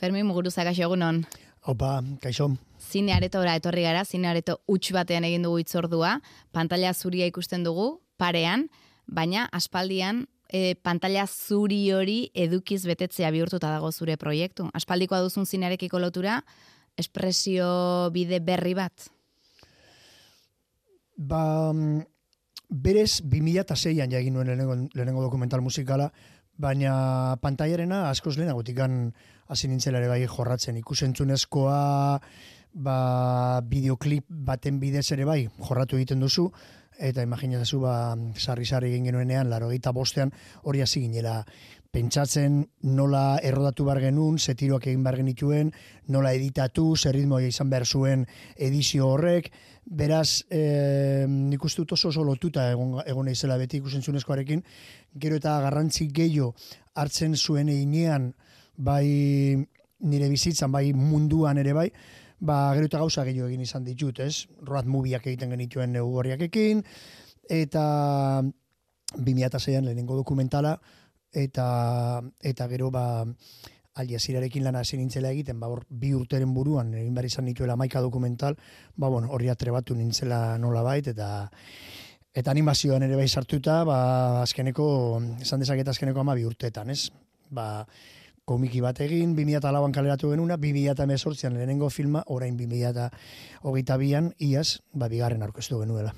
Fermin Muguruza gaixo egunon. Opa, kaixo. Zine aretora etorri gara, zine areto huts batean egin dugu itzordua, pantalla zuria ikusten dugu, parean, baina aspaldian e, pantalla zuri hori edukiz betetzea bihurtuta dago zure proiektu. Aspaldikoa duzun zinearekiko lotura, espresio bide berri bat? Ba, mm, berez, 2006an jagin nuen lehenengo, lehenengo dokumental musikala, baina pantaiarena askoz lehenagotikan hasi nintzela ere bai jorratzen. Ikusentzunezkoa ba, bideoklip baten bidez ere bai jorratu egiten duzu, eta imaginatzu ba, sarri-sarri egin genuenean, laro gita bostean, hori hasi ginela pentsatzen nola errodatu bar genuen, setiroak egin bar genituen, nola editatu, zer ritmoia izan behar zuen edizio horrek, beraz, e, nik uste dut oso oso lotuta egon, egon izela beti ikusentzunezkoarekin, gero eta garrantzi gehiago hartzen zuen einean, bai nire bizitzan, bai munduan ere bai, ba, gero eta gauza gehiago egin izan ditut, ez? Road movieak egiten genituen negu ekin, eta 2006an lehenengo dokumentala, eta eta gero ba Aljazeerarekin lana hasi nintzela egiten, ba hor bi urteren buruan egin bar izan nituela maika dokumental, ba bueno, horri atrebatu nintzela nola bait eta eta animazioan ere bai sartuta, ba azkeneko esan dezaket azkeneko 12 urteetan, ez? Ba komiki bat egin, 2004an kaleratu genuna, 2018an lehenengo filma, orain 2022an iaz, ba bigarren aurkeztu genuela.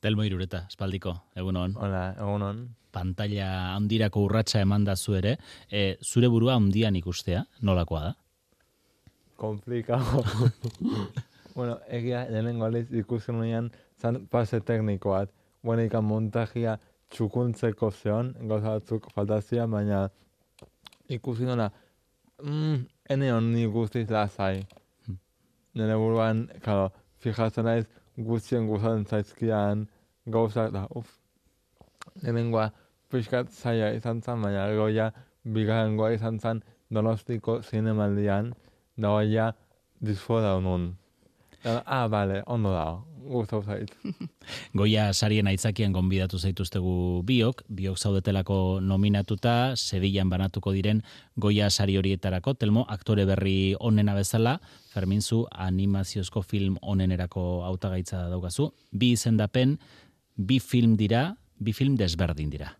Telmo Irureta, espaldiko, egunon. Hola, egunon pantalla handirako urratsa eman da zu ere, e, zure burua handian ikustea, nolakoa da? Komplikado. bueno, egia lehenengo aliz ikusten nuean zan pase teknikoat. Bueno, ikan montajia txukuntzeko zeon, gauza batzuk faltazia, baina ikusi nola, mm, ene honi guztiz lazai. Hmm. Nire buruan, karo, fijatzen naiz, guztien guzatzen zaizkian, gauzak da, uff, lehenengoa pixkat zaila izan zen, baina goia bigarrengoa izan zen donostiko zinemaldian, dagoia disfora honun. Ah, bale, ondo da, gustau zait. Goia sarien aitzakian gonbidatu zaituztegu biok, biok zaudetelako nominatuta, Sevillan banatuko diren Goia sari horietarako, telmo aktore berri onena bezala, Ferminzu animaziozko film onenerako hautagaitza daukazu. Bi izendapen, bi film dira, bi film desberdin dira.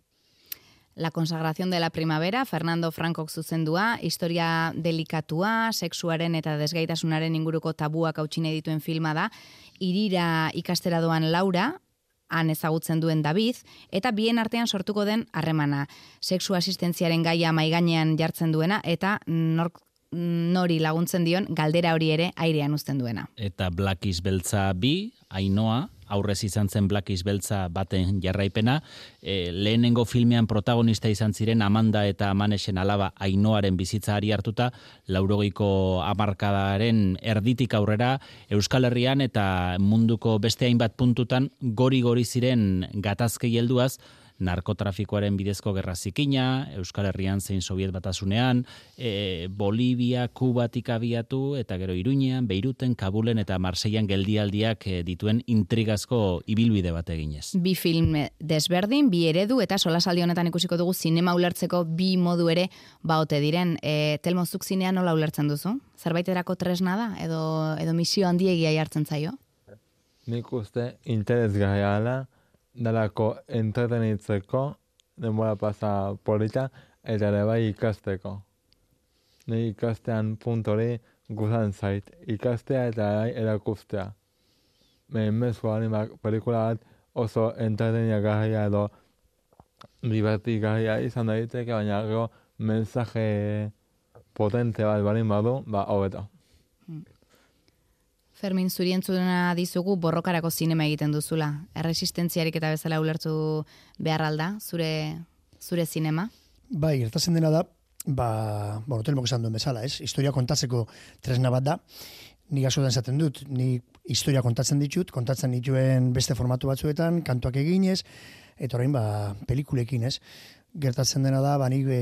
La consagración de la primavera, Fernando Frankok zuzendua, historia delikatua, sexuaren eta desgaitasunaren inguruko tabuak hautsine dituen filma da, irira ikastera doan Laura, han ezagutzen duen David, eta bien artean sortuko den harremana. Sexu asistentziaren gaia maiganean jartzen duena, eta nori laguntzen dion galdera hori ere airean uzten duena. Eta Black Beltza bi, Ainoa, aurrez izan zen Black Beltza baten jarraipena, e, lehenengo filmean protagonista izan ziren Amanda eta Amanesen alaba Ainoaren bizitza ari hartuta, laurogeiko amarkadaren erditik aurrera Euskal Herrian eta munduko beste hainbat puntutan gori-gori ziren gatazkei helduaz, narkotrafikoaren bidezko gerra zikina, Euskal Herrian zein Soviet batasunean, e, Bolivia, Kubatik abiatu, eta gero Iruñean, Beiruten, Kabulen eta Marseian geldialdiak e, dituen intrigazko ibilbide bat eginez. Bi film desberdin, bi eredu, eta solasaldi honetan ikusiko dugu zinema ulertzeko bi modu ere baote diren. E, telmozuk zinean nola ulertzen duzu? Zerbaiterako tresna da, edo, edo misio handiegia jartzen zaio? Nik uste interes dalako entretenitzeko, denbora pasa polita, eta ere bai ikasteko. Ni ikastean puntori guzan zait, ikastea eta erakustea. Me mezu animak pelikula bat oso entretenia gahia edo liberti gahia izan daiteke, baina gero mensaje potente bat balin badu, ba, hobeto. Fermin, zuri entzuna dizugu borrokarako zinema egiten duzula. Erresistentziarik eta bezala ulertu behar alda, zure, zure zinema? Bai, gertatzen dena da, ba, bueno, telmok esan duen bezala, ez? Historia kontatzeko tresna bat da. Ni gaso esaten dut, ni historia kontatzen ditut, kontatzen dituen beste formatu batzuetan, kantuak eginez, eta orain, ba, pelikulekin, ez? Gertatzen dena da, ba, nik e,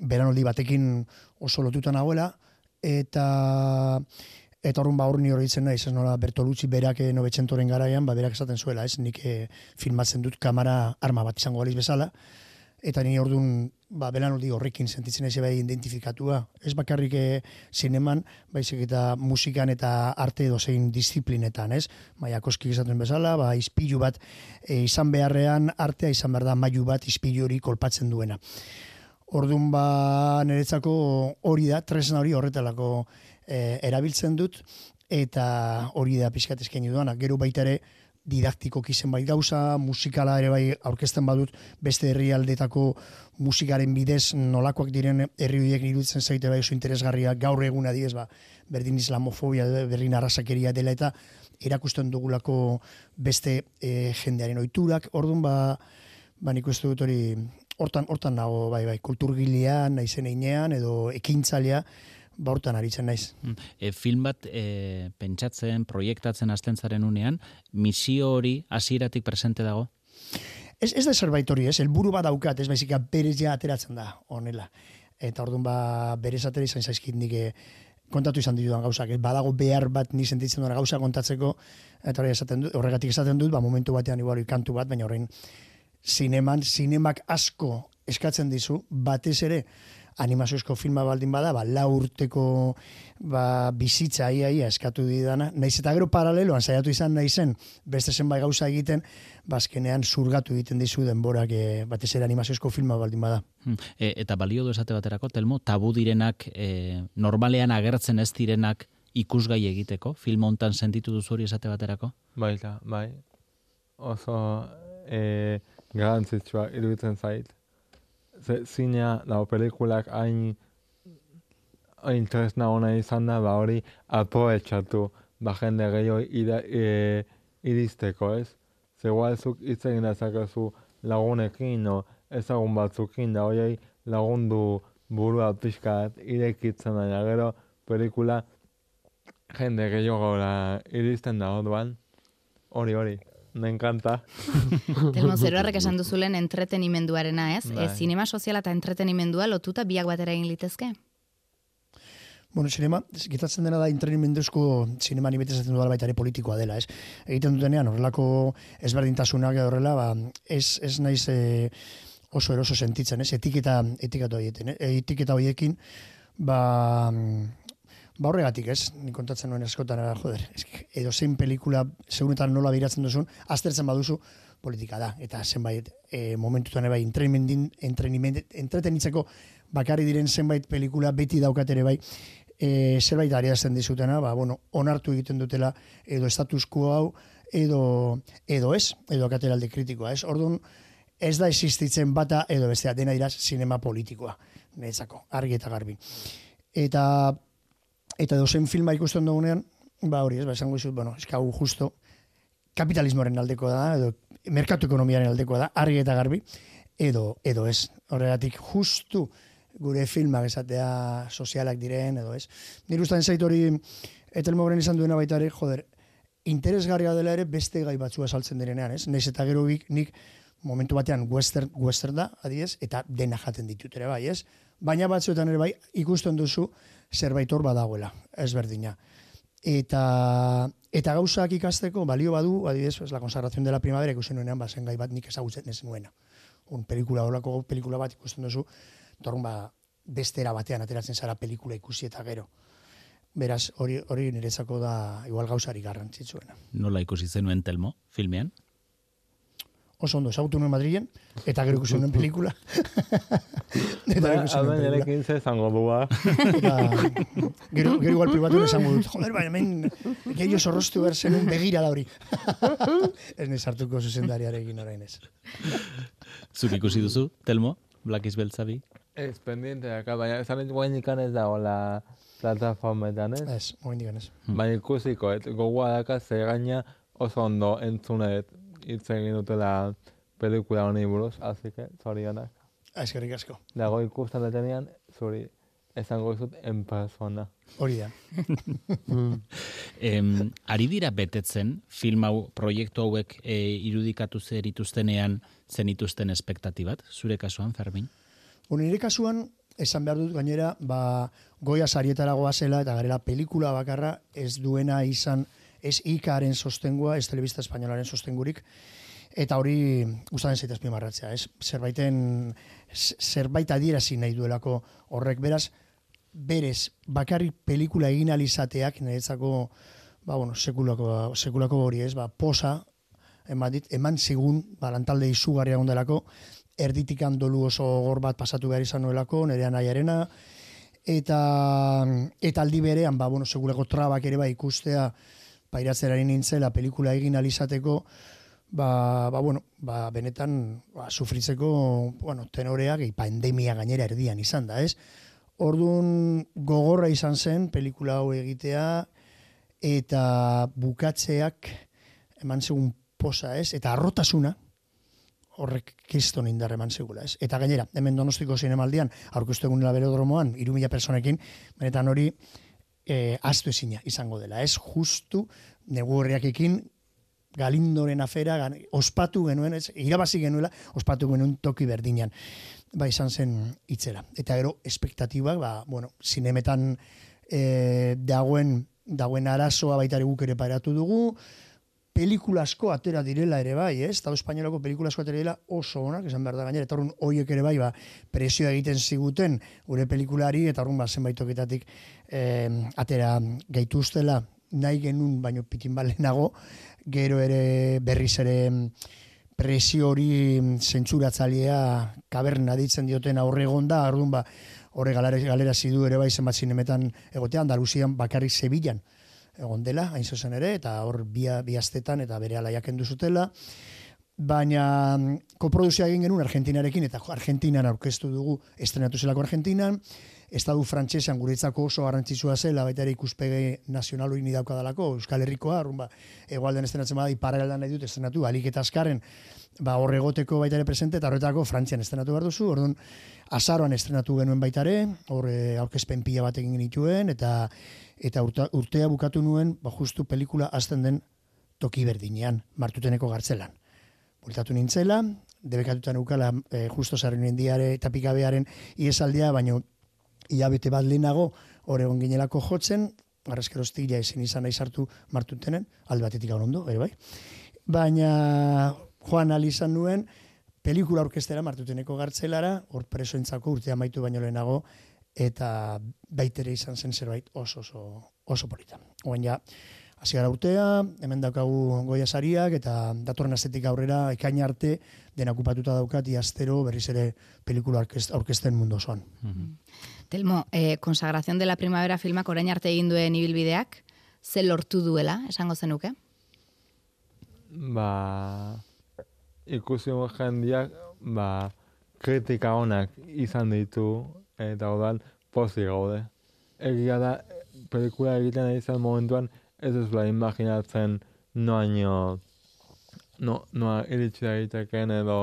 beranoldi batekin oso lotutan nagoela, eta Eta horren ba horren hori itzen naiz, ez nola Bertolucci berak eh, nobetxentoren garaian, ba berak esaten zuela, ez nik eh, filmatzen dut kamera arma bat izango galiz bezala, eta ni ordun ba belanaldi horrekin sentitzen ez bai identifikatua. Ez bakarrik e, zineman, baizik eta musikan eta arte edo zein disiplinetan, ez? Bai, akoski izaten bezala, ba, izpilu bat e, izan beharrean artea izan behar da mailu bat izpilu hori kolpatzen duena. Ordun ba niretzako hori da, tresna hori horretalako e, erabiltzen dut, eta hori da pixkat eskaini duana. Gero baita ere, didaktiko kizen bai gauza, musikala ere bai aurkezten badut beste herrialdetako musikaren bidez nolakoak diren herri horiek iruditzen zaite bai oso interesgarria gaur egun adiez ba, berdin islamofobia, berdin arrasakeria dela eta erakusten dugulako beste e, jendearen ohiturak orduan ba, ba nik uste dut hori hortan, hortan nago bai bai kulturgilean, naizen einean edo ekintzailea baurtan aritzen naiz. Mm. E, film bat e, pentsatzen, proiektatzen hasten zaren unean, misio hori hasieratik presente dago? Ez, ez da zerbait hori, ez, helburu bat daukat, ez baizik berez ja ateratzen da, honela. Eta orduan ba, berez atera izan zaizkit nik eh, kontatu izan ditudan gauzak, ez badago behar bat ni sentitzen duen gauza kontatzeko, eta hori esaten dut, horregatik esaten dut, ba, momentu batean igual kantu bat, baina horrein zineman, zinemak asko eskatzen dizu, batez ere, animaziozko filma baldin bada, ba, la urteko ba, bizitza ia, ia eskatu didana. Naiz eta gero paraleloan saiatu izan naizen beste zenbait gauza egiten, bazkenean ba, zurgatu egiten dizu denborak e, batez ere animaziozko filma baldin bada. Hmm. E, eta balio du esate baterako, Telmo, tabu direnak, e, normalean agertzen ez direnak ikusgai egiteko, film hontan sentitu duzu hori esate baterako? Bai, bai. Oso e, garantzitsua iruditzen zait ze, zinea, lau pelikulak hain tresna hona izan da, ba hori aproetxatu, ba jende gehiago ida, e, iristeko, ez? Zegoalzuk hitz egin dezakezu lagunekin, no, ezagun batzukin, da hori lagundu burua pixkat irekitzen da, gero pelikula jende gehiago iristen da, hori hori. Me encanta. Telmo, zeroarrek esan duzulen entretenimenduarena, ez? Bai. E, zinema soziala eta entretenimendua lotuta biak batera egin litezke? Bueno, zinema, gitatzen dena da entretenimenduzko zinema ni betezatzen duela baita ere politikoa dela, ez? Egiten dutenean, horrelako ezberdintasunak edo horrela, ba, ez, ez naiz e, oso eroso sentitzen, ez? Etiketa, etiketa horiekin, eh? etiketa horiekin, ba, Ba horregatik ez, nik kontatzen nuen eskotan, joder, edo zein pelikula segunetan nola biratzen duzun, aztertzen baduzu politika da, eta zenbait e, momentutan bai entretenitzeko bakarri diren zenbait pelikula beti daukat ere bai, e, zerbait ariazten dizutena, ba, bueno, onartu egiten dutela edo status quo hau, edo, edo ez, edo akateralde kritikoa, ez? Orduan, ez da existitzen bata edo bestea dena iraz sinema politikoa, netzako, argi eta garbi. Eta Eta dozen filma ikusten dugunean, ba hori ez, ba esango izut, bueno, eskau justo kapitalismoaren aldeko da, edo merkatu ekonomiaren aldeko da, argi eta garbi, edo, edo ez. Horregatik justu gure filmak esatea sozialak diren, edo ez. Nire ustean zait hori, etelmogoren izan duena baita ere, joder, interesgarria dela ere beste gai batzua saltzen direnean, ez? Neiz eta gero nik momentu batean western, western da, adiez, eta dena jaten ditut ere bai, ez? Baina batzuetan ere bai, ikusten duzu, zerbait hor badagoela, ez berdina. Eta, eta gauzak ikasteko, balio badu, adibidez, es la consagración de la primavera, ikusten nuenean, bazen gai bat nik ezagutzen ez nuena. Un pelikula, horako pelikula bat ikusten duzu, torun ba, bestera batean ateratzen zara pelikula ikusi eta gero. Beraz, hori hori niretzako da igual gauzari garrantzitsuena. Nola ikusi zenuen Telmo filmean? Oso ondo, ezagutu nuen Madrilen, eta gero ikusi nuen pelikula. eta gero ikusi nuen pelikula. Hau ze zango dua. gero, gero igual privatu esango dut, joder, baina men, gehiago zorroztu behar zen begira da hori. ez nes hartuko zuzendariarekin orain ez. Zuk ikusi duzu, Telmo, Black is Beltzabi? Ez, pendiente, aka, baina ez anitu guen ikan ez da, hola, plataformetan, ez? Ez, guen ikan ez. Baina ikusiko, gogoa daka, ze gaina oso ondo entzunet, hitz egin dutela pelikula honi buruz, así que zorionak. Eskerrik asko. Dago ikusten detenean, zuri, esango izut en persona. Hori da. em, ari dira betetzen, film hau, proiektu hauek e, irudikatu zer ituztenean zenituzten espektatibat, zure kasuan, Fermin? Bueno, nire kasuan, esan behar dut gainera, ba, goia sarietara goazela, eta garela pelikula bakarra ez duena izan ez ikaren sostengua, ez telebista espainolaren sostengurik, eta hori gustatzen zait azpimarratzea, ez? Zerbaiten zerbait adierazi nahi duelako horrek beraz berez bakarrik pelikula egin alizateak niretzako ba bueno, sekulako sekulako hori, ez? Ba, posa eman dit, eman segun ba lantalde izugarria ondelako erditikan dolu oso gor bat pasatu behar izan nuelako, nerean nahiarena, eta, eta aldi berean, ba, bueno, segurako trabak ere ba, ikustea, pairatzerari nintzela, pelikula egin alizateko, ba, ba, bueno, ba, benetan ba, sufritzeko bueno, tenoreak eipa endemia gainera erdian izan da, ez? Orduan gogorra izan zen pelikula hau egitea eta bukatzeak eman segun posa, ez? Eta arrotasuna horrek kiston indar eman segula, ez? Eta gainera, hemen donostiko zinemaldian, aurkeztu egun berodromoan, irumila personekin, benetan hori e, astu ezina izango dela, ez? Justu negu ekin galindoren afera, ospatu genuen, ez, irabazi genuela, ospatu genuen toki berdinean, ba izan zen itzera. Eta gero, espektatibak, ba, bueno, zinemetan e, dagoen, dagoen arazoa baitare guk ere paratu dugu, pelikula asko atera direla ere bai, ez? Estado espainolako pelikula asko atera direla oso onak, esan behar da gainera, eta horren oiek ere bai, ba, presioa egiten ziguten gure pelikulari, eta horren ba, zenbaitoketatik eh, atera gaituztela nahi genuen, baino pitin balenago, gero ere berriz ere presio hori zentsuratzailea kaberna ditzen dioten aurre da, orduan ba, horre galera, zidu ere bai zenbat zinemetan egotean, Andaluzian bakarrik Sevillan egon dela, hain zuzen ere, eta hor bi, bi astetan eta bere alaiak zutela. Baina koproduzioa egin genuen Argentinarekin, eta Argentinan aurkeztu dugu estrenatu zelako Argentinan, Estadu frantsesean guretzako oso garrantzitsua zela, baita ere ikuspege nazional hori nidauka dalako, Euskal Herrikoa, rumba, egualden estrenatzen bada, iparreldan nahi dut estrenatu, alik eta askaren, ba, horregoteko baita ere presente, eta horretako frantzian estrenatu behar duzu, orduan, azaroan estrenatu genuen baita ere, horre aurkezpen pila bat genituen, eta eta urtea bukatu nuen, ba, justu pelikula azten den toki berdinean, martuteneko gartzelan. Bultatu nintzela, debekatutan ukala e, eh, justo zarren indiare eta pikabearen iesaldia, baino iabete bat lehenago, hor egon ginelako jotzen, garrezkero ja ezin izan nahi sartu martutenen, alde batetik hau ondo, bai. Baina joan alizan nuen, pelikula orkestera martuteneko gartzelara, hor presoentzako urtea maitu baino lehenago, eta baitere izan zen zerbait oso oso oso polita. Oen ja, hasi gara urtea, hemen daukagu goia sariak, eta datorren astetik aurrera, ekain arte, dena okupatuta daukat, iaztero berriz ere pelikula orkesten mundu osoan. Mm Telmo, eh, konsagrazion de la primavera filmak orain arte egin duen ibilbideak, ze lortu duela, esango zenuke? Ba, ikusi jendiak, ba, kritika honak izan ditu, eta odan pozi gaude. Egia da, pelikula egiten izan momentuan, ez ez bla imaginatzen noaino, no, noa iritsi da egiteken edo,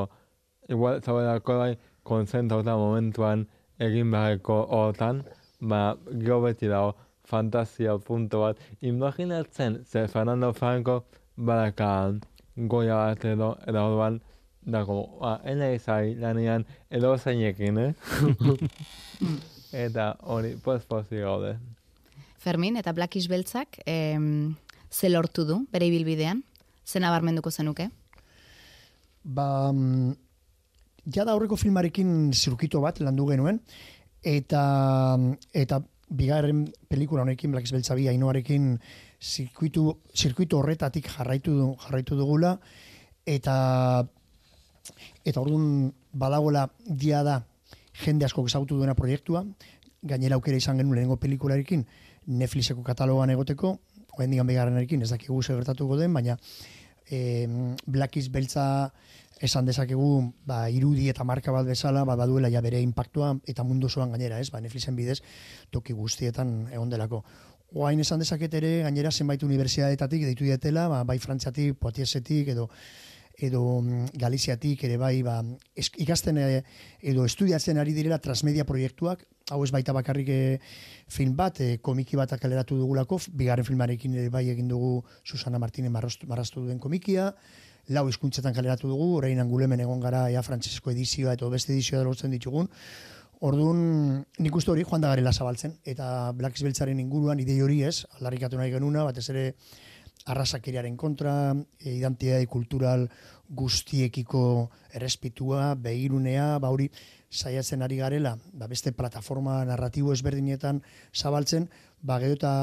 igual zabelako dai, konzentrauta momentuan egin beharko hortan, ba, gero beti dago, fantasia punto bat. Imaginatzen, ze Fernando Franco, badaka goia bat edo, edo orduan, dago, ba, ena izai lanian edo zeinekin, eh? eta hori, poz-pozi gaude. Fermin, eta Blackish Beltzak, em, ze lortu du, bere ibilbidean? Ze nabarmenduko zenuke? Ba, mm, ja da horreko filmarekin zirukito bat landu genuen, eta, eta bigarren pelikula honekin, Blackish Beltza bi, ainoarekin, zirkuitu, zirkuitu horretatik jarraitu, jarraitu dugula, eta Eta orduan badagoela dia da jende asko ezagutu duena proiektua, gainera aukera izan genuen lehenengo pelikularekin Netflixeko katalogan egoteko, oen digan begarrenarekin ez dakigu gertatuko den, baina e, Blackies beltza esan dezakegu ba, irudi eta marka bat bezala, ba, baduela ja bere impactua eta mundu zoan gainera, ez? Ba, Netflixen bidez toki guztietan egon delako. Oain esan dezaket ere, gainera zenbait unibertsiadetatik deitu dietela, ba, bai frantziatik, poatiesetik, edo edo mm, Galiziatik ere bai ba, ikasten eh, edo estudiatzen ari direla transmedia proiektuak, hau ez baita bakarrik e, film bat, e, komiki bat akaleratu dugulako, bigarren filmarekin ere bai egin dugu Susana Martínez marrastu duen komikia, lau hizkuntzetan kaleratu dugu, orain angulemen egon gara ea frantsesko edizioa eta beste edizioa dalotzen ditugun, Orduan, nik uste hori joan da garela zabaltzen, eta Black Beltzaren inguruan idei hori ez, aldarrikatu nahi genuna, batez ere arrasakeriaren kontra, e, identitate kultural guztiekiko errespitua, behirunea, ba hori saiatzen ari garela, ba beste plataforma narratibo ezberdinetan zabaltzen, ba gero eta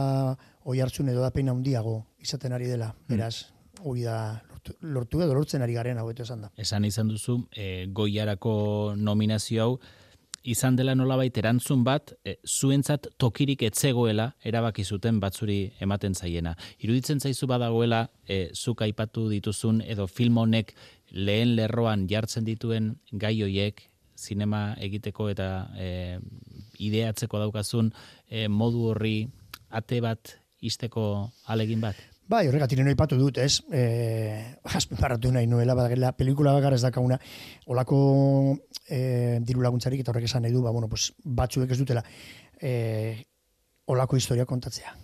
oi hartzun edo dapein handiago izaten ari dela. Hmm. Beraz, hori da lortu, lortu edo lortzen ari garen hau esan da. Esan izan duzu, e, goiarako nominazio hau, izan dela nolabait erantzun bat, e, zuentzat tokirik etzegoela erabaki zuten batzuri ematen zaiena. Iruditzen zaizu badagoela, e, zuk aipatu dituzun edo film honek lehen lerroan jartzen dituen gai hoiek, zinema egiteko eta e, ideatzeko daukazun e, modu horri ate bat isteko alegin bat? Bai, horregatik nire ipatu dut, ez? E, Azpimarratu nahi nuela, badagela, pelikula bakar ez dakaguna, olako e, diru laguntzarik, eta horrek esan nahi du, ba, bueno, pues, batzuek ez dutela, e, olako historia kontatzea,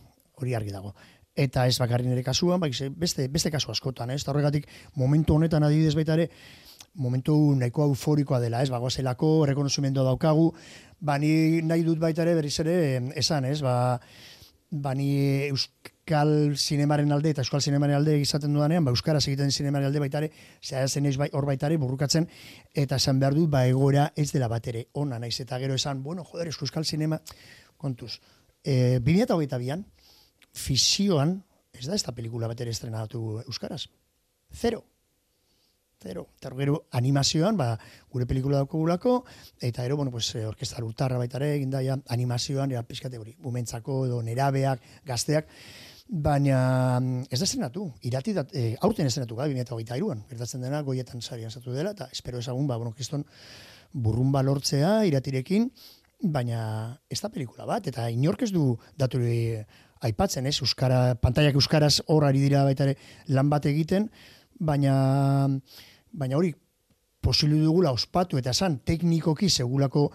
hori argi dago. Eta ez bakarri nire kasuan, bai, beste, beste kasu askotan, ez? horregatik, momentu honetan adibidez baita ere, momentu nahiko euforikoa dela, ez? Bagoazelako, rekonozumendua daukagu, bani nahi dut baita ere, berriz ere, esan, ez? Ba, bani euskal sinemaren alde eta euskal sinemaren alde izaten dudanean, ba, euskaraz egiten sinemaren alde baitare, zehaz zen bai, hor baitare burrukatzen, eta esan behar dut, ba, egora ez dela batere, ona naiz, eta gero esan, bueno, joder, euskal sinema, kontuz, e, 2008 bian, fisioan, ez da ez da pelikula batere estrenatu euskaraz, zero, Zero. Eta gero animazioan, ba, gure pelikula daukagulako, eta ero, bueno, pues, orkestra lutarra baitare, eginda ja, animazioan, ja, pizkate hori, bumentzako, edo nerabeak, gazteak, baina mm, ez da estrenatu, irati da, e, aurten estrenatu gara, 2008 iruan, gertatzen dena, goietan sarian zatu dela, eta espero ezagun, ba, bueno, kriston burrun balortzea iratirekin, baina ez da pelikula bat, eta inork ez du daturi aipatzen, ez, euskara, pantaiak euskaraz horari dira baita ere lan bat egiten, baina baina hori posible dugula ospatu eta esan teknikoki segulako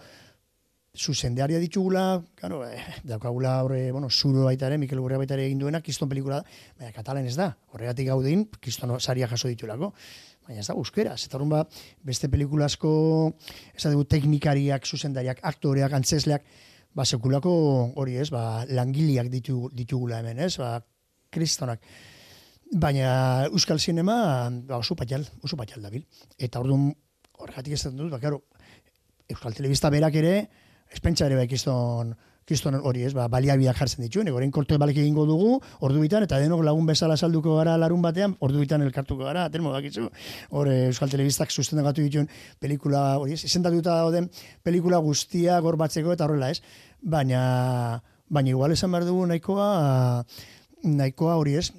zuzendearia ditugula, claro, eh, daukagula horre, bueno, zuro baita ere, Mikel Gurria baita ere egin duena, kiston pelikula da, baina katalen ez da, horregatik gaudin, kiston saria jaso ditulako, baina ez da euskera, eta ba, beste pelikulasko, ez da dugu teknikariak, zuzendariak, aktoreak, antzesleak, ba, sekulako hori ez, ba, langiliak ditu, ditugula hemen, ez, ba, kristonak. Baina Euskal Sinema ba, oso patxal, oso patxal dabil. Eta orduan, horregatik ez dut, ba, karo, Euskal Telebista berak ere, espentsa ere ba, kiston, kiston hori ez, ba, baliabiak jartzen dituen, egoren korte balek egingo dugu, ordu bitan, eta denok lagun bezala salduko gara larun batean, ordu bitan elkartuko gara, atenmo bakitzu, hor Euskal Telebistak susten gatu dituen pelikula, hori ez, izendatuta dauden pelikula guztia gorbatzeko eta horrela ez, baina, baina igual esan behar dugu nahikoa, nahikoa hori ez,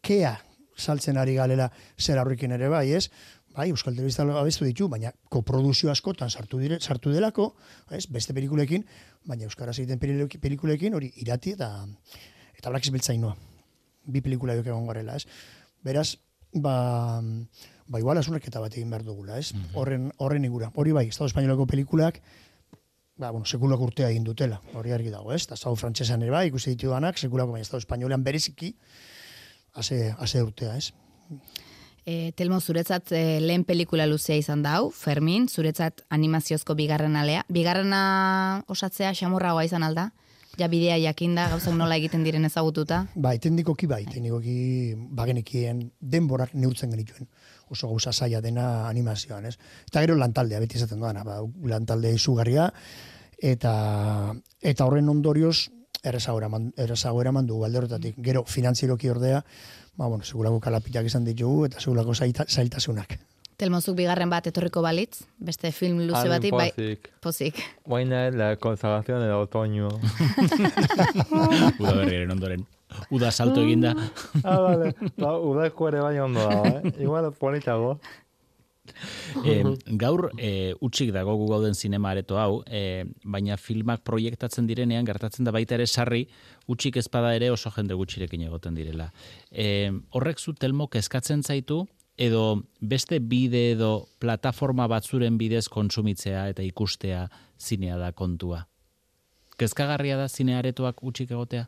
kea saltzen ari galela zer aurrikin ere bai, ez? Bai, Euskal Telebista abestu ditu, baina koproduzio askotan sartu dire, sartu delako, ez? Beste pelikulekin, baina euskaraz egiten pelikulekin hori irati eta eta Black Biltzainoa. Bi pelikula joke egon garela, ez? Beraz, ba, ba igual asunreketa bat egin behar dugula, ez? Mhm. Horren, horren igura. Hori bai, Estado Espainolako pelikulak, ba, bueno, sekulako urtea egin dutela, hori argi dago, ez? Eta Estado Frantsesan ere bai, ikusi ditu danak, sekulako, baina Estado Espainolean bereziki, ase, ase urtea, ez? E, Telmo, zuretzat e, lehen pelikula luzea izan dau, Fermin, zuretzat animaziozko bigarren alea. Bigarrena osatzea xamurragoa izan alda? Ja bidea jakinda, gauzak nola egiten diren ezagututa? Bai, teknikoki bai, teknikoki bagenekien denborak neurtzen genituen. Oso gauza zaila dena animazioan, ez? Eta gero lantaldea, beti izaten doana, ba, lantalde izugarria, eta, eta horren ondorioz, errezago eraman, errezago eraman du alderrotatik. Gero, finanzieroki ordea, ba, bueno, segurako kalapitak izan ditugu, eta segurako zailtasunak. Telmozuk bigarren bat etorriko balitz, beste film luze bati, bai, pozik. Baina, la consagración de otoño. Uda berriaren ondoren. Uda salto eginda. ah, vale. Ba, uda ekuere baina ondo da, eh? Igual, politago e, gaur e, utxik dago gu gauden zinema areto hau, e, baina filmak proiektatzen direnean, gertatzen da baita ere sarri, utxik ezpada ere oso jende gutxirekin egoten direla. E, horrek zu telmok eskatzen zaitu, edo beste bide edo plataforma batzuren bidez kontsumitzea eta ikustea zinea da kontua. Kezkagarria da zine aretoak utxik egotea?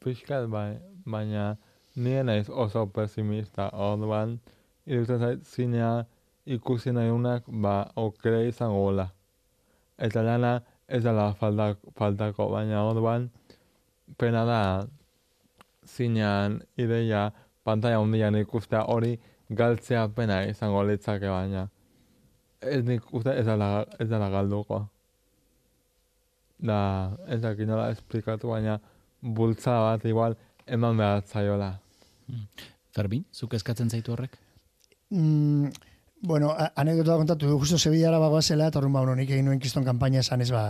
Piskat bai, baina nire naiz oso pesimista orduan, irutzen zait zinea ikusi nahi unak, ba, okere izango gola. Eta lana ez dela faltako, baina orduan, pena da, zinean ideia pantalla hundian ikustea hori galtzea pena izango litzake baina. Ez nik uste ez dela, ez dela galduko. Da, ez dakit nola esplikatu baina bultza bat igual eman behar zaiola. Fermin, zuk eskatzen zaitu horrek? Mm, bueno, anekdota kontatu du, justo Sevillara bagoazela, eta horren ba, bueno, nik egin nuen kiston kampaina esan ez ba,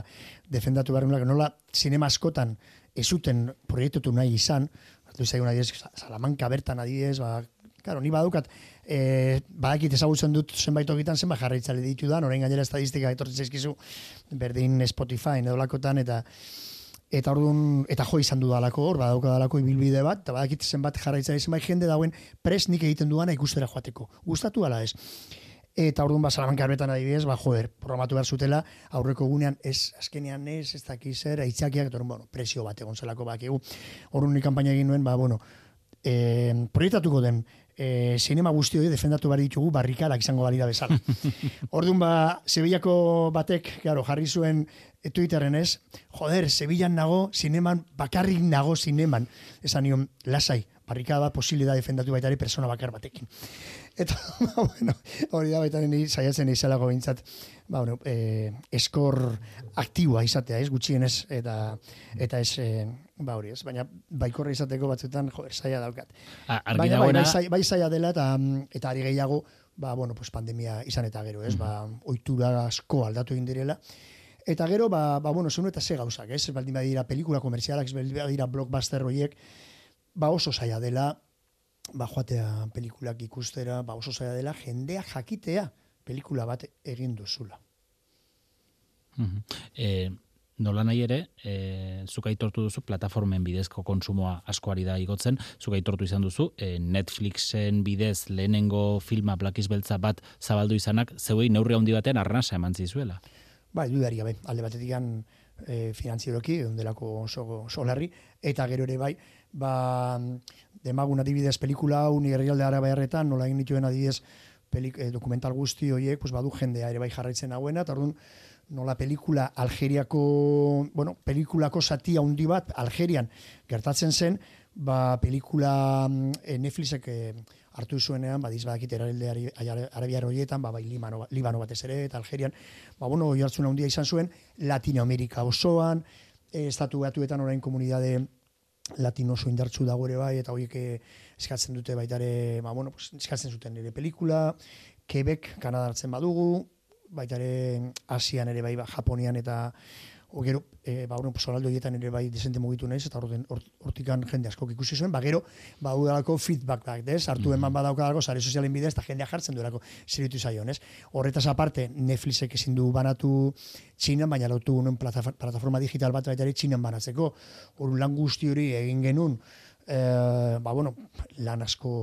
defendatu behar nolak, nola sinema askotan ez zuten proiektutu nahi izan, hartu zaigun adibidez, Salamanca bertan adibidez, ba, Claro, ni badukat, eh, badakit ezagutzen dut zenbait ogitan zenbait jarraitzale ditu da, orain gainera estadistika etortzen zaizkizu berdin Spotify edo lakotan eta eta orduan eta jo izan dudalako hor badauka dalako ibilbide bat eta badakit zenbat jarraitzaile zenbait jende dauen pres nik egiten duana ikustera joateko. Gustatu ala ez. Eta orduan ba Salamanca bertan adibidez, ba joder, programatu behar zutela aurreko egunean ez azkenean ez ez dakiz zer aitzakiak eta orduan bueno, presio bat egon zelako bakigu. Orduan ni kanpaina egin nuen, ba bueno, eh, proiektatuko den eh, sinema guzti hori defendatu behar ditugu barrikalak izango balira bezala. Orduan ba, Sevillako batek, claro, jarri zuen eh, Twitterren ez, joder, Sevillan nago, sineman, bakarrik nago sineman. Esan nion, lasai, barrikada bat posible da defendatu baita ere persona bakar batekin. Eta, ba, bueno, hori da baita ni saiatzen izalako bintzat, ba, bueno, eh, eskor aktiboa izatea, ez, gutxienez, eta, eta ez, eh, ba hori ez, baina baikorra izateko batzuetan, joder, saia daukat. A- Baina bai, bai, bai zaila dela eta mm, eta ari gehiago, ba bueno, pues pandemia izan eta gero, ez? Ba ohitura asko aldatu egin direla. Eta gero ba ba bueno, zuen eta ze gauzak, ez? Baldin badira pelikula komerzialak, ez baldin badira blockbuster horiek, ba oso zaila dela ba joatea pelikulak ikustera, ba oso zaila dela jendea jakitea pelikula bat egin duzula. Mhm. E, nola nahi ere, e, zuk aitortu duzu plataformen bidezko konsumoa askoari da igotzen, zuk aitortu izan duzu, e, Netflixen bidez lehenengo filma Black Beltza bat zabaldu izanak, zeuei neurri handi batean arnasa eman zizuela. Bai, dudari gabe, alde batetik e, finanzieroki, ondelako oso, oso larri, eta gero ere bai, ba, demagun adibidez pelikula hau, ni herrialde arabearretan, nola egin dituen adibidez pelik, eh, dokumental guzti horiek, pues badu jendea ere bai jarraitzen hauena, eta orduan, nola pelikula Algeriako, bueno, pelikulako zati handi bat Algerian gertatzen zen, ba pelikula eh, Netflixek eh, hartu zuenean, badiz badakit eralde arabiar horietan, ba, bai Libano, Libano batez ere, eta Algerian, ba, bueno, jartzun handia izan zuen, Latinoamerika osoan, eh, estatu batuetan orain komunidade latino oso indartsu dago ere bai, eta horiek eskatzen dute baita ere, ba, bueno, pues, eskatzen zuten ere pelikula, Quebec, Kanada hartzen badugu, baita ere Asian ere bai, ba, Japonian eta o gero, e, ba, bueno, solaldo horietan ere bai desente mugitu naiz, eta horten, hort- hortikan jende askok ikusi zuen, ba, gero, ba, udalako feedback bat, ez? Hartu eman badaukadako, sare sozialen bidez, eta jendea jartzen duelako zeritu zaion, ez? Horretaz aparte, Netflixek ezin du banatu Txinan, baina lotu nuen plataforma, plataforma digital bat baita ere Txinan banatzeko. Horun lan guzti hori egin genuen, eh, ba, bueno, lan asko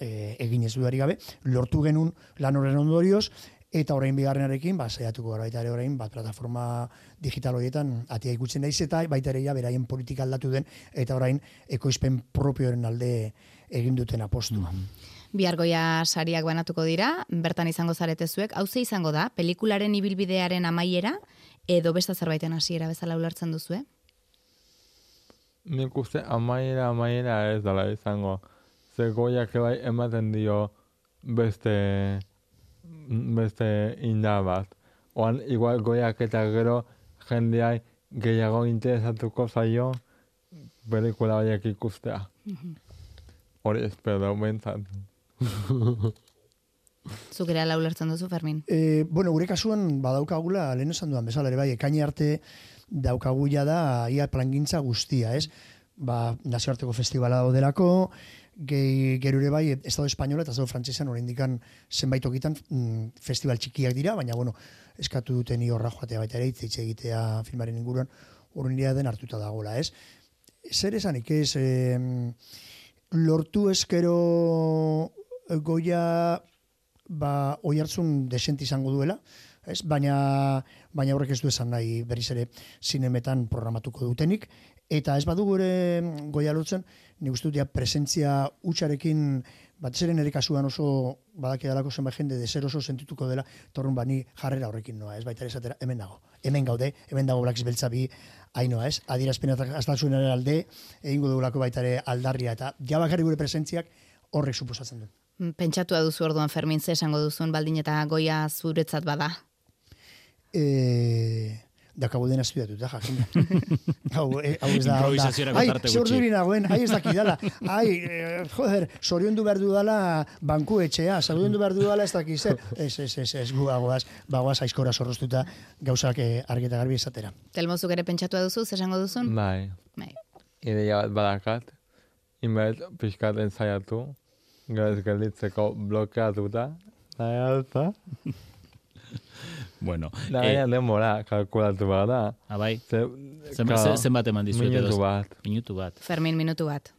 eh, egin ez dudari gabe, lortu genuen lan horren ondorioz, eta orain bigarrenarekin, ba, saiatuko gara baita ere orain, bat plataforma digital horietan atia ikutzen daiz eta baita ere ja beraien politika aldatu den, eta orain ekoizpen propioaren alde egin duten apostua. Biargoia sariak banatuko dira, bertan izango zarete zuek. Hau ze izango da, pelikularen ibilbidearen amaiera, edo beste zerbaiten hasiera bezala ulertzen duzue? Nik uste amaiera, amaiera ez dela izango. Ze goiak bai ematen dio beste, beste indar bat. Oan, igual goiak eta gero jendeai gehiago interesatuko zaio pelikula horiek ikustea. Hori espero bentsat. Zuk ere ala ulertzen duzu, Fermin? E, bueno, gure kasuan badaukagula, lehen esan duan bezala ere bai, ekaini arte daukaguia da ia plangintza guztia, ez? Ba, nazioarteko festivala daudelako, gehi, gero ere bai, Estado Espainola eta Estado Frantsesan oraindikan zenbait okitan mm, festival txikiak dira, baina bueno, eskatu duten ni horra joatea baita ere, hitz egitea filmaren inguruan, urrendia den hartuta dagoela, ez? Zer esanik ez, em, lortu eskero goia ba, oi hartzun desent izango duela, ez? Baina, baina horrek ez du esan nahi berriz ere zinemetan programatuko dutenik, eta ez badugu ere goia lortzen, nik uste dut presentzia utxarekin batez ere nire kasuan oso badaki dalako zenbait jende deser oso sentituko dela, torrun bani jarrera horrekin noa, ez baita ere esatera, hemen dago. Hemen gaude, hemen dago Black Beltza bi hainoa, ez? Adierazpen aztalzunaren alde, egingo dugulako baita ere aldarria, eta ja bakarri gure presentziak horrek suposatzen du. Mm, Pentsatua duzu orduan Fermin ze esango duzun baldin eta goia zuretzat bada. E, dakabu dena estudiatuta, jakin. hau, e, hau ez da. Ai, tarte ze gutxi. orduri nagoen, ai ez dakidala. Ai, eh, joder, soriondu behar dudala banku etxea, soriondu behar dudala ez dakiz, zer. Ez, ez, ez, ez, gu bagoaz, bagoaz aizkora zorroztuta gauzak eh, argi eta garbi esatera. Telmozuk ere pentsatua duzu, ze esango duzun? Bai, Bai. ideia bat badakat, inbet pixkat ensaiatu, gero ez gelditzeko blokeatuta, nahi alta, Bueno, da eh, baina denbora kalkulatu behar da. abai, Ze, claro, ze- zenbat eman dizuet? Minutu bat. Minutu bat. Fermin minutu bat.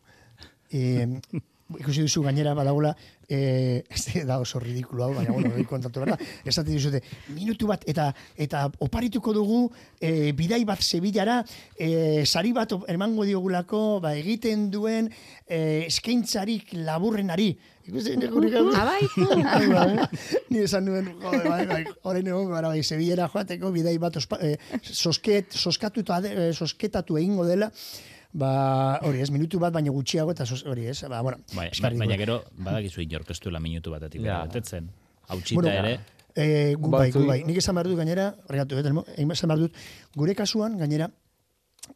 E, ikusi duzu gainera badagola, e, ez da oso ridikulo hau, baina bueno, kontatu behar da. Esaten dizute, minutu bat eta eta oparituko dugu e, bidai bat Sevillara, e, sari bat emango diogulako, ba, egiten duen e, eskaintzarik laburrenari. Ikusi gure gau. Ah, bai? Bai, bai. Ni esan nuen, jode, bai, bai, orain egon gara, bai, Sevillera joateko bidai bat ospa, eh, sosket, soskatuta, eh, sosketatu egingo dela, ba, hori ez, minutu bat, baina gutxiago, eta hori ez, ba, bueno, Bai, eskarri baina gero, badakizu inork ez duela minutu batetik Ja. betetzen. Hautsita Bueno, ere, Eh, gu bai, gu bai. Nik esan behar dut gainera, regatu, eh, esan behar dut, gure kasuan, gainera,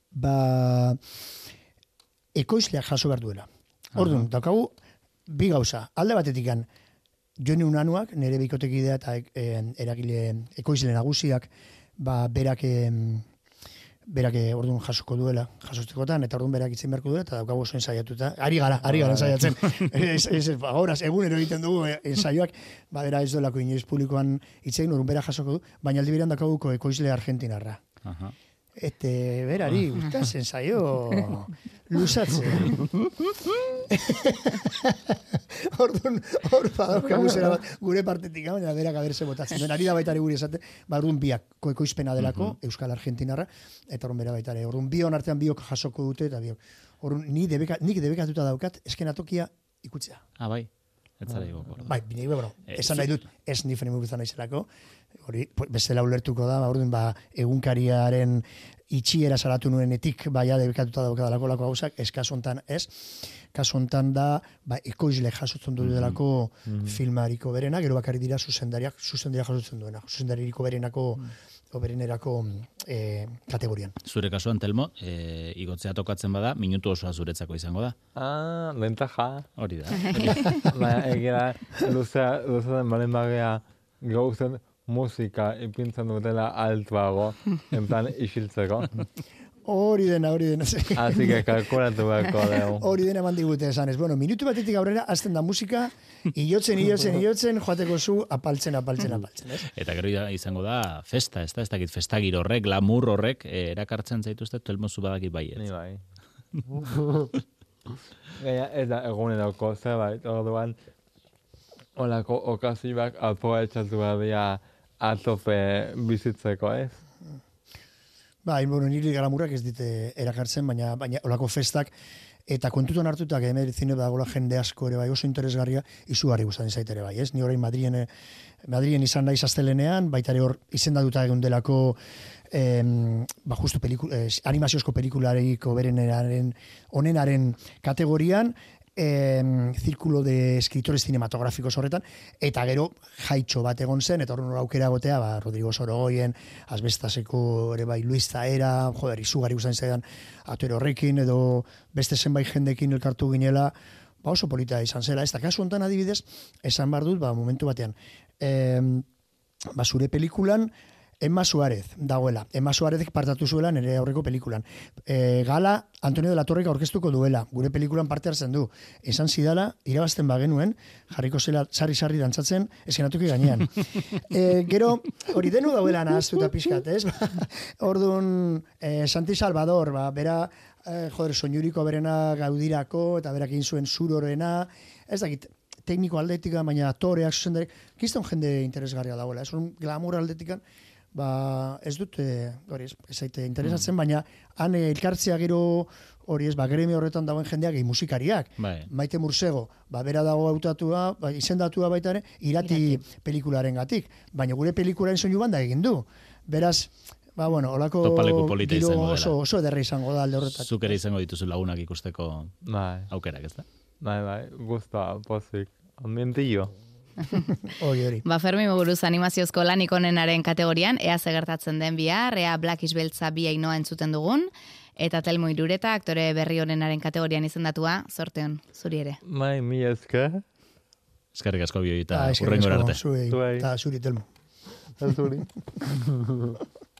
ba, ekoizleak jaso behar duela. Orduan, daukagu, bi gauza. Alde batetik gan, Joni Unanuak, nire bikotekidea eta e, eragile ekoizle nagusiak, ba, berak, em, berak eh, orduan jasoko duela, jasoztekotan, eta orduan berak itzen beharko duela, eta daukagu oso ensaiatuta. Ari gara, ari gara ensaiatzen. ez, ez, ez, horaz, egunero egiten dugu eh, ensaioak, ba, bera ez duelako inoiz publikoan itzein, orduan bera jasoko du, baina aldi berean daukaguko ekoizle argentinarra. aha. Ete, berari, gustaz, ensaio, luzatzen. Orduan, hor badaukagu zera bat, gure partetik, baina berak aberse botatzen. duen. Ari da baita ere guri esate, ba, orduan biak, koekoizpena delako, Euskal Argentinarra, eta orduan bera baita ere. Orduan bion artean biok jasoko dute, eta biok. Orduan, ni debeka, nik debekatuta daukat, eskenatokia ikutzea. Ah, bai. Ez zara. Bai, bine, bueno, esan nahi dut, ez ni fene mugizan naizelako, hori, bestela ulertuko da, ba, orduan, ba, egunkariaren itxiera salatu nuenetik, baia debekatuta daukadalako lako gauzak, ez kasu hontan ez, kasu hontan da, ba, ekoizle jasotzen du delako filmariko berena, gero bakarri dira zuzendariak, zuzendaria jasotzen duena, zuzendaririko berenako, oberenerako eh, kategorian. Zure kasuan, Telmo, e, igotzea tokatzen bada, minutu osoa zuretzako izango da. Ah, lentaja. Hori da. Baina egia da, luzea, luzea den balen bagea gauzen musika ipintzen dutela altuago, en plan isiltzeko. Hori dena, hori dena. Así que kalkulatu beharko dugu. Hori dena eman digute esan ez. Bueno, minutu batetik aurrera, azten da musika, iotzen, iotzen, iotzen, joateko zu apaltzen, apaltzen, apaltzen, ez? Eta gero izango da festa, ez da, ez dakit festagir horrek, lamur horrek, e, erakartzen zaituzte, Telmo zu badakit bai, Ni bai. Gaina, ez da eguneroko zerbait, orduan, olako okazioak aprobetxatu behar atope bizitzeko, ez? Bai, bueno, niri galamurrak ez dite erakartzen, baina baina olako festak eta kontutan hartuta que emerizine dagoela jende asko ere bai oso interesgarria izugarri gustatzen zait ere bai, ez? Ni orain Madrien eh, Madrien izan naiz astelenean, baita ere hor izendatuta egon delako em, ba justu pelikula, eh, animaziozko pelikulariko berenaren onenaren kategorian em, zirkulo de escritores cinematográficos horretan, eta gero jaitxo bat egon zen, eta horren aukera gotea, ba, Rodrigo Sorogoyen, Asbestaseko ere bai Luis Zaera, joder, izugarri guztain zaidan atero horrekin, edo beste zenbait jendekin elkartu ginela, ba oso polita izan zela. Ez da, kasu honetan adibidez, esan bar dut, ba, momentu batean, em, ba, zure pelikulan, Emma Suárez dagoela. Emma Suárezek partatu zuela nire aurreko pelikulan. E, gala Antonio de la Torrek aurkeztuko duela. Gure pelikulan parte hartzen du. Esan zidala, irabazten bagenuen, jarriko zela sarri-sarri dantzatzen, eskenatuki gainean. e, gero, hori denu dauela nahaztu eta pixkat, ez? Orduan, e, Santi Salvador, ba, bera, e, joder, soinuriko berena gaudirako, eta berak egin zuen zurorena, ez dakit, tekniko aldetika, baina aktoreak, zuzendarek, kiston jende interesgarria dagoela. Ez un glamour aldetikan, ba, ez dut, e, hori, ez, ez zaite interesatzen, baina han eh, elkartzea gero hori ez, ba, gremio horretan dagoen jendeak gehi musikariak. Bai. Maite Mursego, ba, bera dago hautatua, ba, izendatua baita ere, irati, pelikularen gatik. Baina gure pelikularen soinu banda egin du. Beraz, ba, bueno, olako giro oso, oso ederra izango da alde horretatik. Zuk ere izango dituzu lagunak ikusteko Bai, aukerak, ez da? bai, bai, guztua, pozik. Ambientillo. Hori, hori. Ba, Fermi buruz animaziozko lanik onenaren kategorian, ea zegertatzen den bihar, ea Black is Beltza bi ainoa entzuten dugun, eta Telmo Irureta, aktore berri honenaren kategorian izendatua, zorteon, zuri ere. Bai, mi esker. Eskerrik asko bioi eta Ah, asko arte. Zuei. Eta zuri, Telmo. Zuri.